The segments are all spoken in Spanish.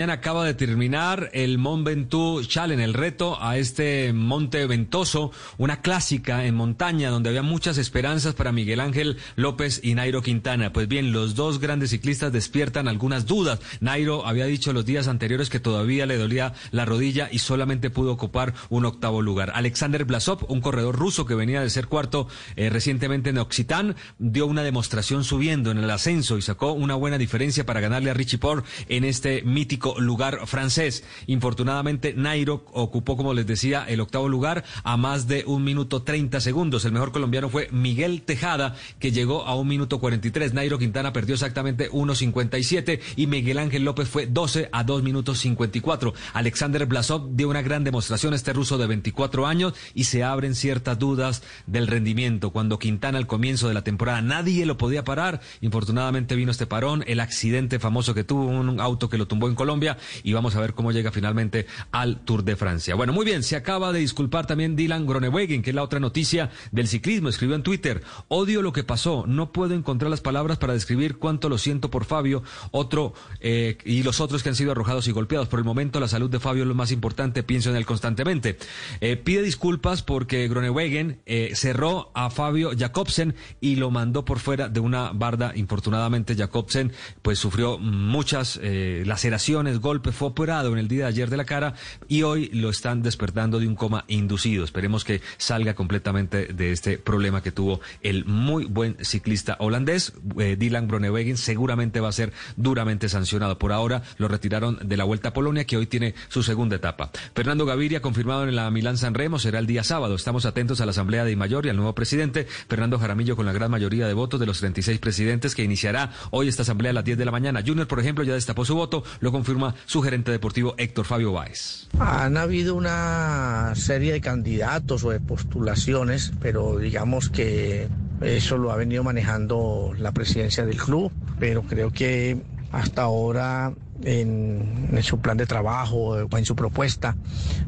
Acaba de terminar el Mont Ventoux Challenge, el reto a este monte ventoso, una clásica en montaña donde había muchas esperanzas para Miguel Ángel López y Nairo Quintana. Pues bien, los dos grandes ciclistas despiertan algunas dudas. Nairo había dicho los días anteriores que todavía le dolía la rodilla y solamente pudo ocupar un octavo lugar. Alexander Blasov, un corredor ruso que venía de ser cuarto eh, recientemente en Occitán, dio una demostración subiendo en el ascenso y sacó una buena diferencia para ganarle a Richie Port en este mítico lugar francés. Infortunadamente, Nairo ocupó, como les decía, el octavo lugar a más de un minuto treinta segundos. El mejor colombiano fue Miguel Tejada, que llegó a un minuto cuarenta y tres. Nairo Quintana perdió exactamente uno cincuenta y siete y Miguel Ángel López fue doce a dos minutos cincuenta y cuatro. Alexander Blasov dio una gran demostración, este ruso de veinticuatro años, y se abren ciertas dudas del rendimiento. Cuando Quintana al comienzo de la temporada nadie lo podía parar, infortunadamente vino este parón, el accidente famoso que tuvo un auto que lo tumbó en Colombia y vamos a ver cómo llega finalmente al Tour de Francia. Bueno, muy bien, se acaba de disculpar también Dylan Gronewegen, que es la otra noticia del ciclismo. Escribió en Twitter, odio lo que pasó, no puedo encontrar las palabras para describir cuánto lo siento por Fabio, otro eh, y los otros que han sido arrojados y golpeados. Por el momento la salud de Fabio es lo más importante, pienso en él constantemente. Eh, pide disculpas porque Gronewegen eh, cerró a Fabio Jacobsen y lo mandó por fuera de una barda. Infortunadamente Jacobsen pues sufrió muchas laceraciones, golpe, fue operado en el día de ayer de la cara y hoy lo están despertando de un coma inducido. Esperemos que salga completamente de este problema que tuvo el muy buen ciclista holandés. Eh, Dylan Gronewegen seguramente va a ser duramente sancionado. Por ahora lo retiraron de la Vuelta a Polonia que hoy tiene su segunda etapa. Fernando Gaviria confirmado en la Milán San Remo será el día sábado. Estamos atentos a la Asamblea de Mayor y al nuevo presidente Fernando Jaramillo con la gran mayoría de votos de los 36 presidentes que iniciará hoy esta asamblea a las 10 de la mañana. Junior, por ejemplo, ya destapó su voto, lo confirma su gerente deportivo Héctor Fabio Báez. Han habido una serie de candidatos o de postulaciones, pero digamos que eso lo ha venido manejando la presidencia del club, pero creo que hasta ahora en, su plan de trabajo o en su propuesta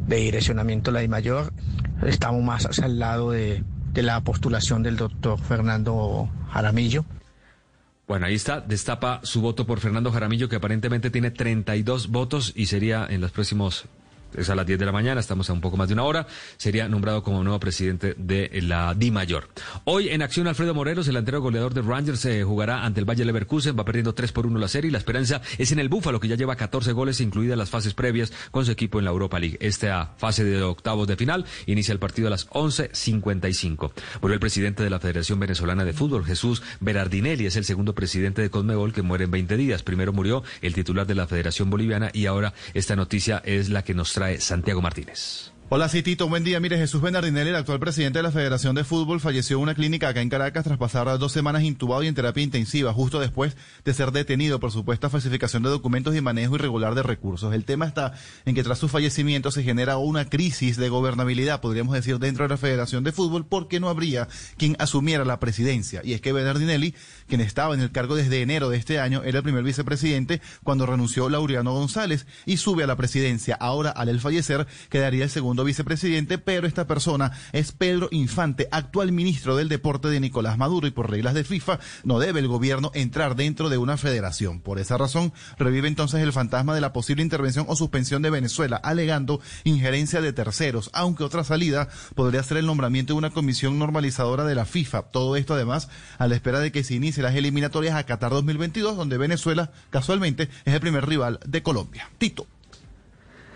de direccionamiento de la mayor estamos más hacia el lado de, de la postulación del doctor Fernando Jaramillo. Bueno, ahí está, destapa su voto por Fernando Jaramillo, que aparentemente tiene 32 votos y sería en los próximos es a las 10 de la mañana, estamos a un poco más de una hora, sería nombrado como nuevo presidente de la Di Mayor. Hoy en acción Alfredo Morelos, el antero goleador de Rangers, se jugará ante el Valle Leverkusen, va perdiendo 3 por 1 la serie y la esperanza es en el Búfalo, que ya lleva 14 goles, incluidas las fases previas con su equipo en la Europa League. Esta fase de octavos de final inicia el partido a las 11.55. Murió el presidente de la Federación Venezolana de Fútbol, Jesús Berardinelli, es el segundo presidente de Conmebol que muere en 20 días. Primero murió el titular de la Federación Boliviana y ahora esta noticia es la que nos trae Santiago Martínez. Hola, Citito, buen día. Mire, Jesús Bernardinelli, el actual presidente de la Federación de Fútbol, falleció en una clínica acá en Caracas tras pasar dos semanas intubado y en terapia intensiva, justo después de ser detenido por supuesta falsificación de documentos y manejo irregular de recursos. El tema está en que tras su fallecimiento se genera una crisis de gobernabilidad, podríamos decir, dentro de la Federación de Fútbol, porque no habría quien asumiera la presidencia. Y es que Bernardinelli, quien estaba en el cargo desde enero de este año, era el primer vicepresidente cuando renunció Laureano González y sube a la presidencia. Ahora, al él fallecer, quedaría el segundo vicepresidente, pero esta persona es Pedro Infante, actual ministro del deporte de Nicolás Maduro y por reglas de FIFA no debe el gobierno entrar dentro de una federación. Por esa razón, revive entonces el fantasma de la posible intervención o suspensión de Venezuela, alegando injerencia de terceros, aunque otra salida podría ser el nombramiento de una comisión normalizadora de la FIFA. Todo esto además a la espera de que se inicien las eliminatorias a Qatar 2022, donde Venezuela casualmente es el primer rival de Colombia. Tito.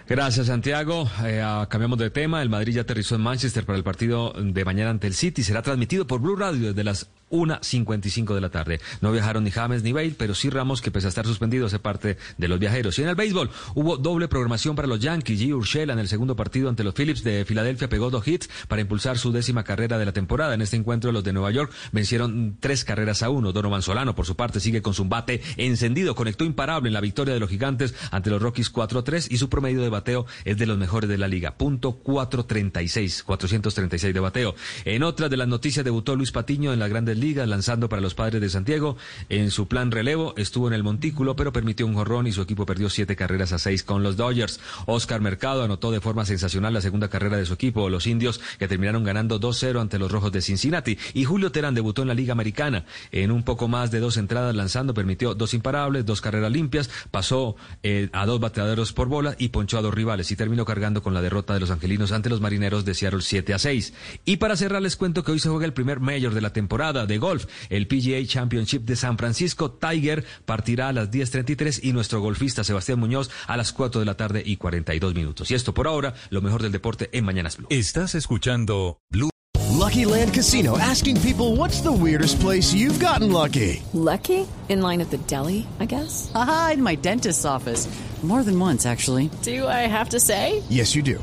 Gracias, Santiago. Eh, cambiamos de tema. El Madrid ya aterrizó en Manchester para el partido de mañana ante el City. Será transmitido por Blue Radio desde las 1.55 de la tarde. No viajaron ni James ni Bale, pero sí Ramos, que pese a estar suspendido, hace parte de los viajeros. Y en el béisbol hubo doble programación para los Yankees. G. Urshela en el segundo partido ante los Phillips de Filadelfia pegó dos hits para impulsar su décima carrera de la temporada. En este encuentro los de Nueva York vencieron tres carreras a uno. Donovan Solano, por su parte, sigue con su bate encendido. Conectó imparable en la victoria de los gigantes ante los Rockies 4-3 y su promedio de bateo es de los mejores de la liga. Punto 436, 436 de bateo. En otra de las noticias debutó Luis Patiño en las ligas lanzando para los padres de Santiago. En su plan relevo estuvo en el montículo, pero permitió un jorrón y su equipo perdió siete carreras a seis con los Dodgers. Oscar Mercado anotó de forma sensacional la segunda carrera de su equipo, los indios, que terminaron ganando 2-0 ante los rojos de Cincinnati. Y Julio Terán debutó en la Liga Americana. En un poco más de dos entradas lanzando, permitió dos imparables, dos carreras limpias, pasó eh, a dos bateadores por bola y ponchó a dos rivales y terminó cargando con la derrota de los angelinos ante los marineros de Seattle 7 a 6. Y para cerrar les cuento que hoy se juega el primer mayor de la temporada de golf, el PGA Championship de San Francisco. Tiger partirá a las 10.33 y nuestro golfista Sebastián Muñoz a las 4 de la tarde y 42 minutos. Y esto por ahora, lo mejor del deporte en Mañanas Blue. Estás escuchando Blue. Lucky Land Casino asking people what's the weirdest place you've gotten lucky. Lucky? In line at the deli, I guess. Aha, in my dentist's office. More than once, actually. Do I have to say? Yes, you do.